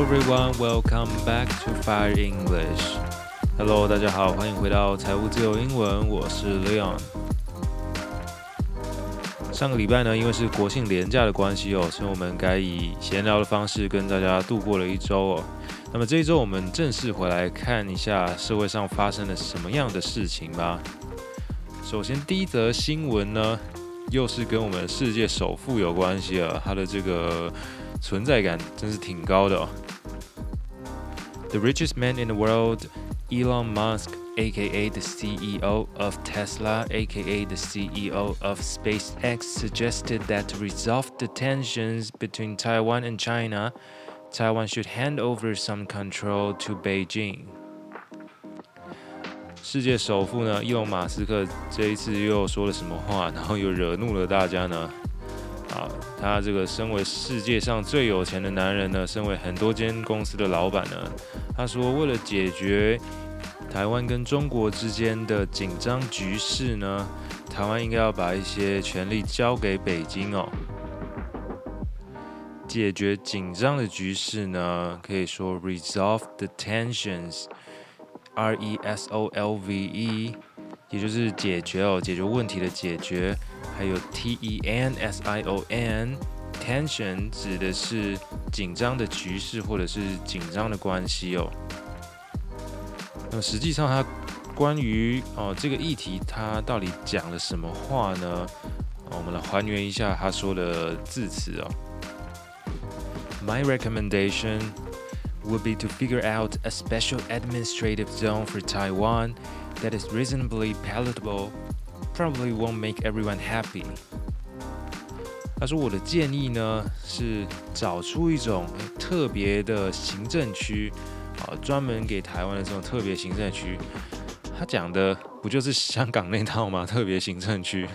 everyone, welcome back to Fire English. Hello，大家好，欢迎回到财务自由英文，我是 Leon。上个礼拜呢，因为是国庆连假的关系哦，所以我们改以闲聊的方式跟大家度过了一周哦。那么这一周我们正式回来看一下社会上发生了什么样的事情吧。首先第一则新闻呢，又是跟我们世界首富有关系啊，他的这个。存在感真是挺高的哦。The richest man in the world, Elon Musk, aka the CEO of Tesla, aka the CEO of SpaceX, suggested that to resolve the tensions between Taiwan and China, Taiwan should hand over some control to Beijing. 世界首富呢，伊隆马斯克这一次又说了什么话，然后又惹怒了大家呢？ 他这个身为世界上最有钱的男人呢，身为很多间公司的老板呢，他说为了解决台湾跟中国之间的紧张局势呢，台湾应该要把一些权力交给北京哦。解决紧张的局势呢，可以说 resolve the tensions，R E S O L V E，也就是解决哦，解决问题的解决。还有 T E N S I O N，tension 指的是紧张的局势或者是紧张的关系哦。那么实际上，它关于哦这个议题，它到底讲了什么话呢？我们来还原一下他说的字词哦。My recommendation would be to figure out a special administrative zone for Taiwan that is reasonably palatable. Probably won't make everyone happy。他说：“我的建议呢，是找出一种特别的行政区，啊，专门给台湾的这种特别行政区。他讲的不就是香港那套吗？特别行政区，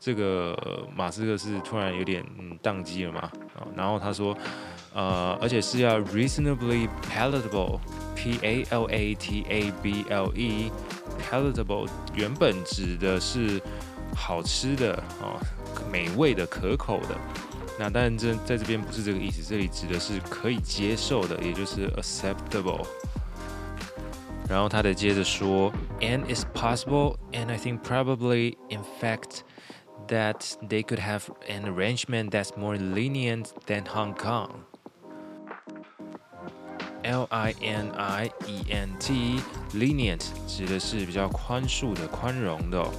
这个马斯克是突然有点嗯宕机了嘛？啊，然后他说，呃，而且是要 reasonably palatable，P A L A T A B L E。” Palatable 原本指的是好吃的啊、哦，美味的、可口的。那当然这在这边不是这个意思，这里指的是可以接受的，也就是 acceptable。然后他得接着说，and it's possible, and I think probably, in fact, that they could have an arrangement that's more lenient than Hong Kong. L I N I E N T，lenient 指的是比较宽恕的、宽容的哦。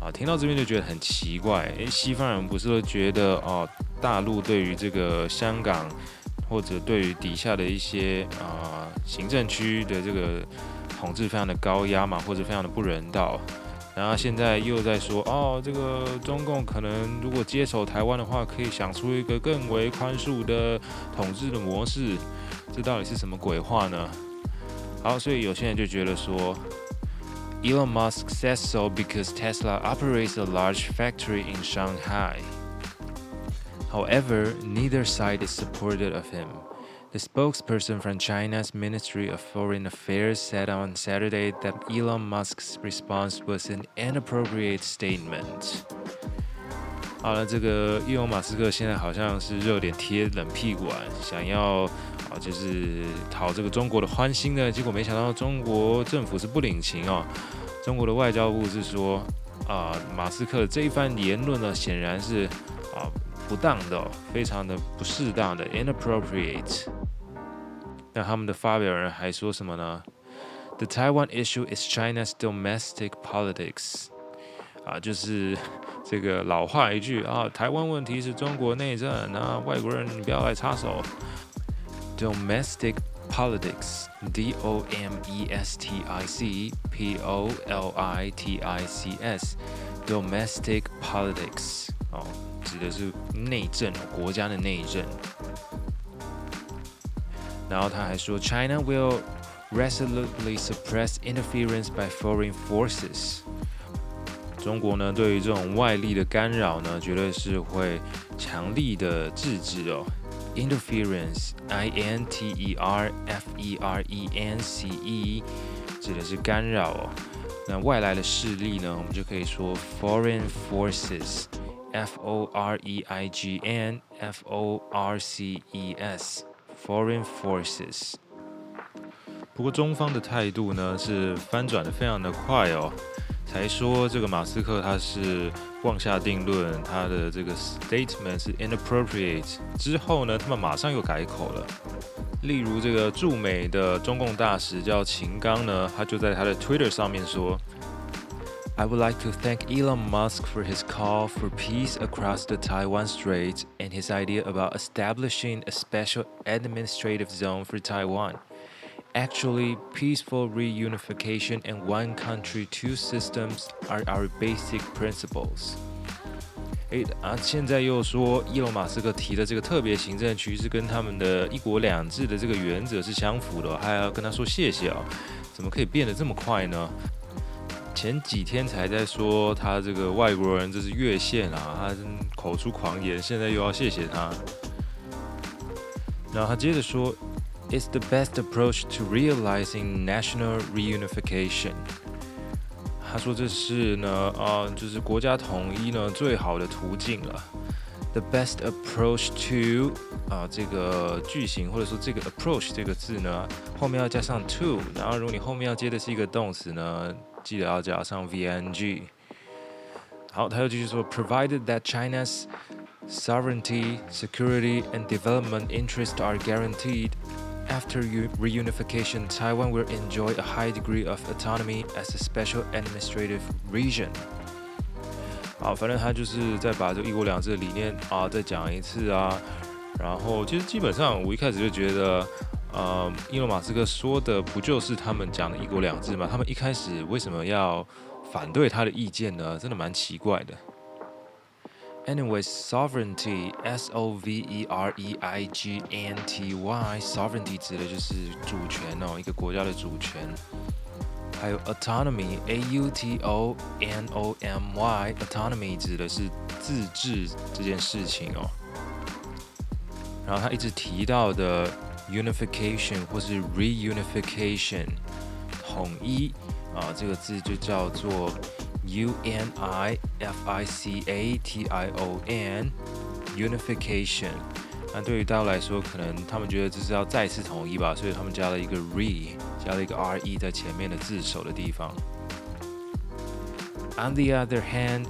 啊，听到这边就觉得很奇怪，诶，西方人不是都觉得哦，大陆对于这个香港或者对于底下的一些啊、行政区的这个统治非常的高压嘛，或者非常的不人道。然后现在又在说哦，这个中共可能如果接手台湾的话，可以想出一个更为宽恕的统治的模式。这到底是什么鬼话呢？好，所以有些人就觉得说，Elon Musk says so because Tesla operates a large factory in Shanghai. However, neither side is supportive of him. The spokesperson from China's Ministry of Foreign Affairs said on Saturday that Elon Musk's response was an inappropriate statement. 好了，这个伊隆马斯克现在好像是热脸贴冷屁股啊，想要。啊，就是讨这个中国的欢心呢，结果没想到中国政府是不领情哦。中国的外交部是说，啊，马斯克这一番言论呢，显然是啊不当的，非常的不适当的，inappropriate。那他们的发表人还说什么呢？The Taiwan issue is China's domestic politics。啊，就是这个老话一句啊，台湾问题是中国内政，那外国人你不要来插手。Domestic politics, D-O-M-E-S-T-I-C-P-O-L-I-T-I-C-S, domestic politics 哦，指的是内政，国家的内政。然后他还说，China will resolutely suppress interference by foreign forces。 中国呢，对于这种外力的干扰呢，绝对是会强力的制止哦。Interference, I-N-T-E-R-F-E-R-E-N-C-E，指的是干扰哦。那外来的势力呢，我们就可以说 foreign forces，F-O-R-E-I-G-N，F-O-R-C-E-S，foreign forces。不过中方的态度呢是翻转的非常的快哦，才说这个马斯克他是妄下定论，他的这个 statement 是 inappropriate，之后呢他们马上又改口了。例如这个驻美的中共大使叫秦刚呢，他就在他的 Twitter 上面说：“I would like to thank Elon Musk for his call for peace across the Taiwan Strait and his idea about establishing a special administrative zone for Taiwan. Actually, peaceful reunification and one country, two systems are our basic principles.” 诶啊！现在又说，伊隆马斯克提的这个特别行政区是跟他们的一国两制的这个原则是相符的，还要跟他说谢谢啊？怎么可以变得这么快呢？前几天才在说他这个外国人这是越线啊，他口出狂言，现在又要谢谢他。然后他接着说 ：“It's the best approach to realizing national reunification.” 他说：“这是呢，啊、呃，就是国家统一呢最好的途径了。The best approach to 啊、呃，这个句型或者说这个 approach 这个字呢，后面要加上 to，然后如果你后面要接的是一个动词呢，记得要加上 V-I-N-G。好，他又继续说，Provided that China's sovereignty, security and development interests are guaranteed。” After reunification, Taiwan will enjoy a high degree of autonomy as a special administrative region。好，反正他就是在把这一国两制的理念啊再讲一次啊。然后其实基本上我一开始就觉得，呃，伊隆马斯克说的不就是他们讲的一国两制吗？他们一开始为什么要反对他的意见呢？真的蛮奇怪的。Anyway, sovereignty, S-O-V-E-R-E-I-G-N-T-Y, sovereignty 指的就是主权哦，一个国家的主权。还有 autonomy, A-U-T-O-N-O-M-Y, autonomy 指的是自治这件事情哦。然后他一直提到的 unification 或是 reunification，统一啊，这个字就叫做。U N I F I C A T I O N，unification。那对于大家来说，可能他们觉得这是要再次统一吧，所以他们加了一个 re，加了一个 R E 在前面的字首的地方。On the other hand,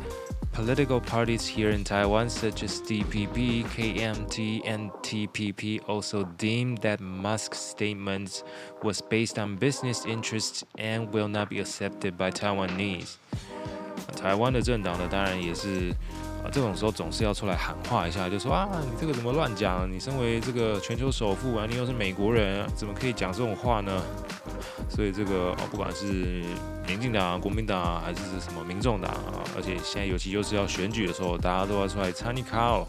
political parties here in Taiwan, such as DPP, KMT, and TPP, also deem that Musk's statements was based on business interests and will not be accepted by Taiwanese. 台湾的政党呢，当然也是啊，这种时候总是要出来喊话一下，就说啊，你这个怎么乱讲？你身为这个全球首富啊，你又是美国人，怎么可以讲这种话呢？所以这个哦，不管是民进党、国民党还是什么民众党啊，而且现在尤其又是要选举的时候，大家都要出来参你卡哦。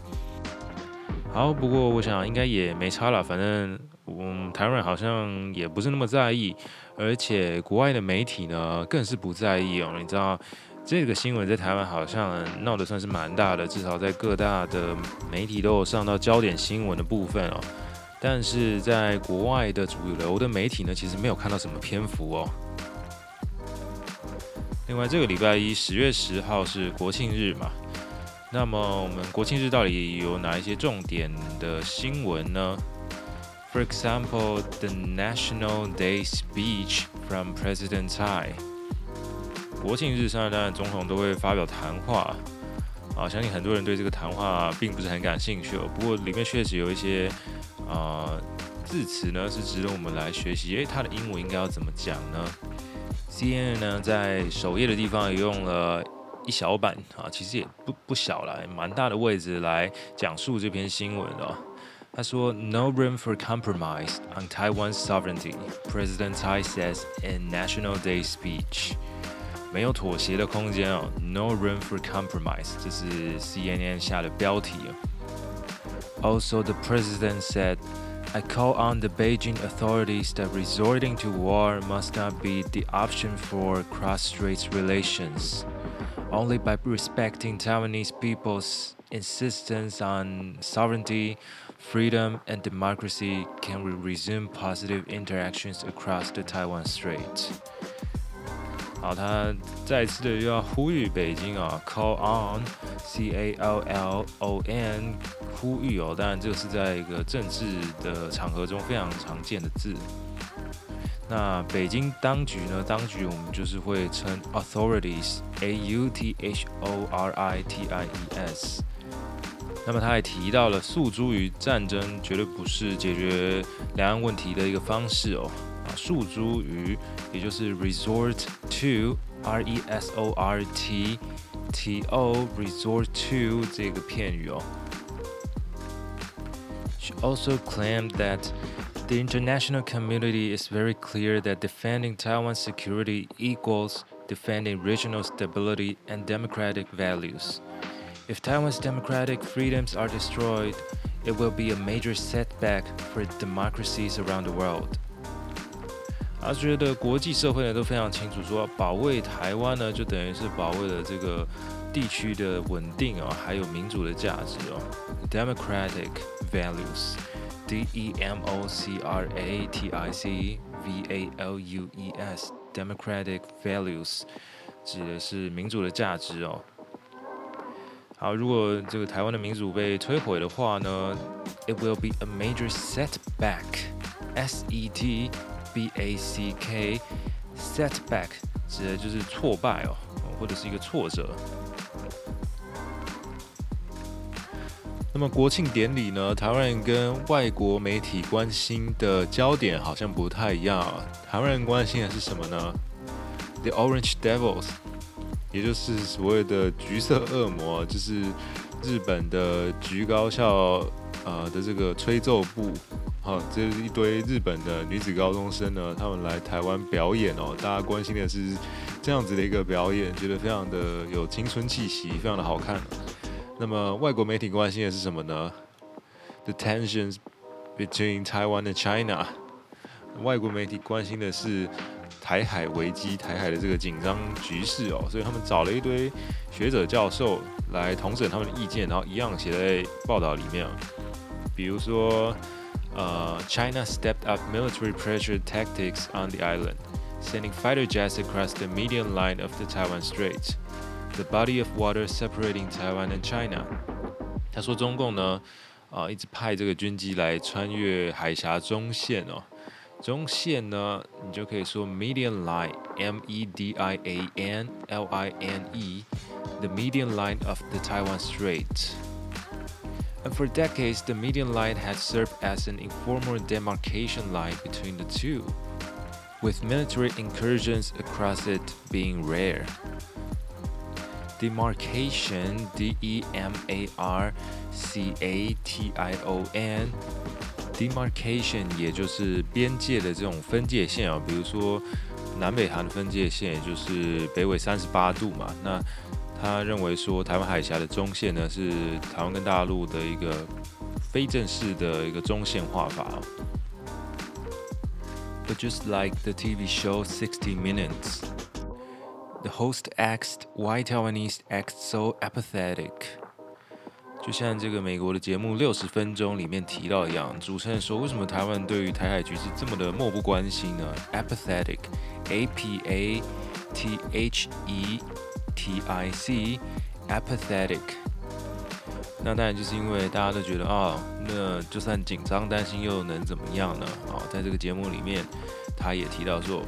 好，不过我想应该也没差了，反正我们台湾人好像也不是那么在意，而且国外的媒体呢更是不在意哦，你知道。这个新闻在台湾好像闹得算是蛮大的，至少在各大的媒体都有上到焦点新闻的部分哦。但是在国外的主流的媒体呢，其实没有看到什么篇幅哦。另外，这个礼拜一十月十号是国庆日嘛？那么我们国庆日到底有哪一些重点的新闻呢？For example, the National Day speech from President Tsai. 国庆日上，当然总统都会发表谈话啊，相信很多人对这个谈话并不是很感兴趣哦。不过里面确实有一些啊字词呢，是值得我们来学习。诶，它的英文应该要怎么讲呢？CNN 呢，在首页的地方也用了一小版啊，其实也不不小了，蛮大的位置来讲述这篇新闻的。他说：“No room for compromise on Taiwan's sovereignty,” President Tsai says in National Day speech. 没有妥协的空间哦，No room for compromise，这是 CNN 下的标题。Also, the president said, "I call on the Beijing authorities that resorting to war must not be the option for cross-strait relations. Only by respecting Taiwanese people's insistence on sovereignty, freedom, and democracy can we resume positive interactions across the Taiwan Strait." 好，他再次的又要呼吁北京啊，call on，C A L L O N，呼吁哦。当然，这个是在一个政治的场合中非常常见的字。那北京当局呢？当局我们就是会称 authorities，A U T H O R I T I E S。那么他也提到了，诉诸于战争绝对不是解决两岸问题的一个方式哦。啊，诉诸于，也就是 resort to，R E S O R T T O，resort to 这个片语哦。She also claimed that the international community is very clear that defending Taiwan's security equals defending regional stability and democratic values. If Taiwan's democratic freedoms are destroyed, it will be a major setback for democracies around the world. 他觉得国际社会呢都非常清楚，说保卫台湾呢就等于是保卫了这个地区的稳定哦，还有民主的价值哦。Democratic values，D E M O C R A T I C V A L U E S，Democratic values 指的是民主的价值哦。好，如果这个台湾的民主被摧毁的话呢，It will be a major setback，S E T。B A C K setback 指的就是挫败哦，或者是一个挫折。那么国庆典礼呢，台湾人跟外国媒体关心的焦点好像不太一样啊。台湾人关心的是什么呢？The Orange Devils，也就是所谓的橘色恶魔，就是日本的橘高校呃的这个吹奏部。好，这是一堆日本的女子高中生呢，他们来台湾表演哦。大家关心的是这样子的一个表演，觉得非常的有青春气息，非常的好看。那么外国媒体关心的是什么呢？The tensions between Taiwan and China。外国媒体关心的是台海危机，台海的这个紧张局势哦。所以他们找了一堆学者教授来统整他们的意见，然后一样写在报道里面。比如说。Uh, China stepped up military pressure tactics on the island, sending fighter jets across the median line of the Taiwan Strait, the body of water separating Taiwan and China. 他说中共呢，啊、呃，一直派这个军机来穿越海峡中线哦。中线呢，你就可以说 median line，M-E-D-I-A-N-L-I-N-E，the median line of the Taiwan Strait. And for decades, the median line had served as an informal demarcation line between the two, with military incursions across it being rare. Demarcation, D-E-M-A-R-C-A-T-I-O-N, demarcation 也就是边界的这种分界线啊，比如说南北韩的分界线，也就是北纬三十八度嘛，那。 他认为说，台湾海峡的中线呢，是台湾跟大陆的一个非正式的一个中线画法。But just like the TV show 60 Minutes, the host asked why Taiwanese act so apathetic。就像这个美国的节目《六十分钟》里面提到一样，主持人说，为什么台湾对于台海局势这么的漠不关心呢？Apathetic，A P A T H E。T I C apathetic，那当然就是因为大家都觉得啊、哦，那就算紧张担心又能怎么样呢？啊、哦，在这个节目里面，他也提到说，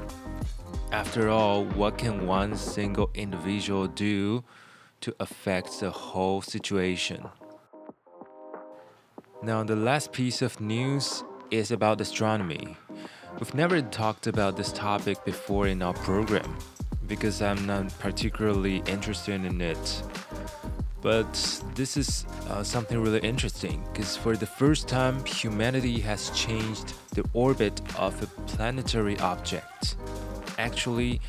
After all, what can one single individual do to affect the whole situation? Now, the last piece of news is about astronomy. We've never talked about this topic before in our program. because I'm not particularly interested in it. But this is uh, something really interesting because for the first time, humanity has changed the orbit of a planetary object. Actually,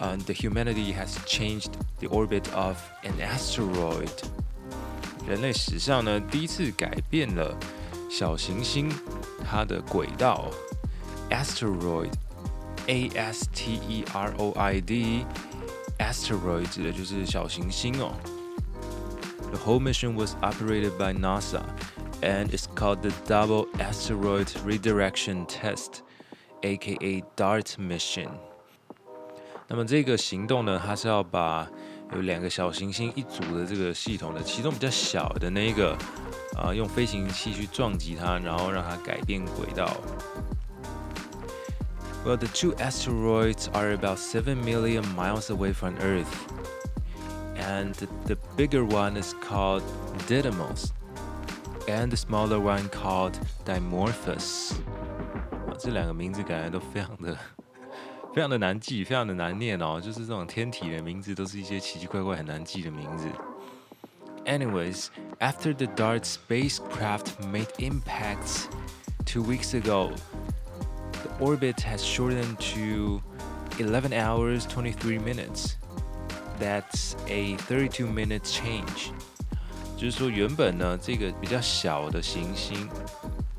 uh, the humanity has changed the orbit of an asteroid. 人类史上呢，第一次改变了小行星它的轨道，asteroid。 A S T E R O I D，asteroid 指的就是小行星哦。The whole mission was operated by NASA and is called the Double Asteroid Redirection Test, aka DART mission. 那么这个行动呢，它是要把有两个小行星一组的这个系统的其中比较小的那一个啊、呃，用飞行器去撞击它，然后让它改变轨道。 Well, the two asteroids are about seven million miles away from Earth, and the bigger one is called Didymos, and the smaller one called Dimorphos. 这两个名字感觉都非常的。非常的难记，非常的难念哦，就是这种天体的名字都是一些奇奇怪怪、很难记的名字。Anyways, after the DART spacecraft made impacts two weeks ago, the orbit has shortened to 11 hours 23 minutes. That's a 32 minute change. 就是说，原本呢，这个比较小的行星。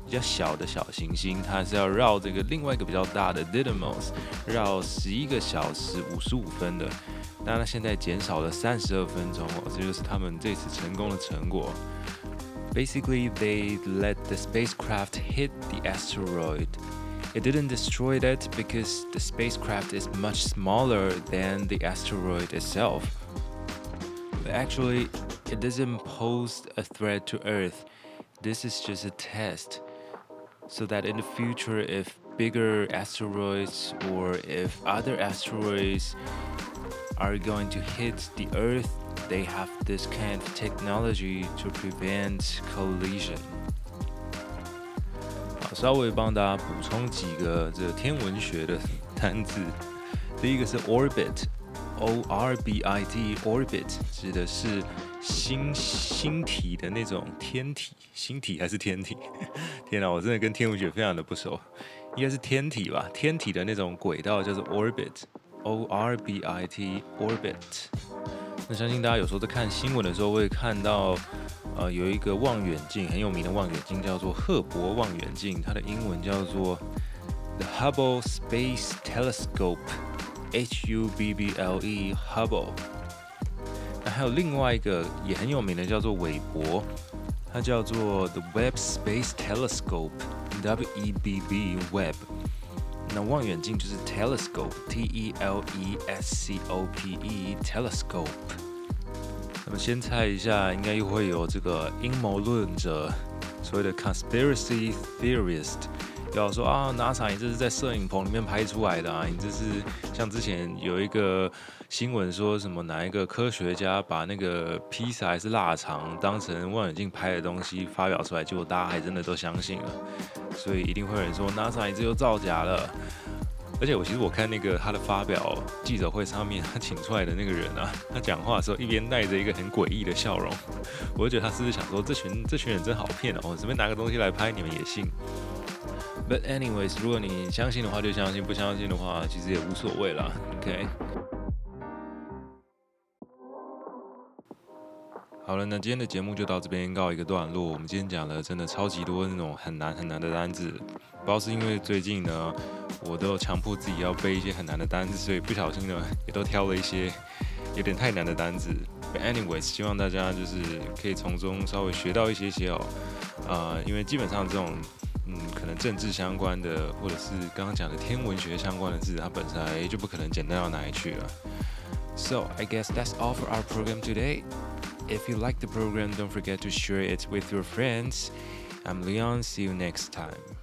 比较小的小行星，它是要绕这个另外一个比较大的 Didymos 绕十一个小时五十五分的，但它现在减少了三十二分钟哦，这就是他们这次成功的成果。Basically, they let the spacecraft hit the asteroid. it didn't destroy it because the spacecraft is much smaller than the asteroid itself. Actually, it doesn't pose a threat to Earth. This is just a test. so that in the future, if bigger asteroids or if other asteroids are going to hit the Earth, they have this kind of technology to prevent collision. 稍微帮大家补充几个这个天文学的单字。第一个是 orbit，O R B I T，orbit 指的是。星星体的那种天体，星体还是天体？天哪，我真的跟天文学非常的不熟，应该是天体吧？天体的那种轨道叫做 orbit，O R B I T，orbit。那相信大家有时候在看新闻的时候会看到，呃，有一个望远镜很有名的望远镜叫做赫伯望远镜，它的英文叫做 The Hubble Space Telescope，H U B B L E，Hubble。那还有另外一个也很有名的，叫做韦伯，它叫做 The Webb Space Telescope，W E B B Webb。那望远镜就是 Telescope，T E L E S C O P E，Telescope。那么先猜一下，应该又会有这个阴谋论者，所谓的 Conspiracy Theorist，要说啊，NASA 你这是在摄影棚里面拍出来的啊，你这是像之前有一个。新闻说什么？哪一个科学家把那个披萨还是腊肠当成望远镜拍的东西发表出来，结果大家还真的都相信了。所以一定会有人说 NASA 一直又造假了。而且我其实我看那个他的发表记者会上面，他请出来的那个人啊，他讲话的时候一边带着一个很诡异的笑容，我就觉得他是不是想说这群这群人真好骗哦，我随便拿个东西来拍你们也信。But anyways，如果你相信的话就相信，不相信的话其实也无所谓啦。OK。好了，那今天的节目就到这边告一个段落。我们今天讲了真的超级多那种很难很难的单字，不知道是因为最近呢，我都强迫自己要背一些很难的单子，所以不小心呢也都挑了一些有点太难的单子。But anyways，希望大家就是可以从中稍微学到一些些哦。呃，因为基本上这种嗯可能政治相关的，或者是刚刚讲的天文学相关的字，它本身就不可能简单到哪里去了。So I guess that's all for our program today. If you like the program, don't forget to share it with your friends. I'm Leon. See you next time.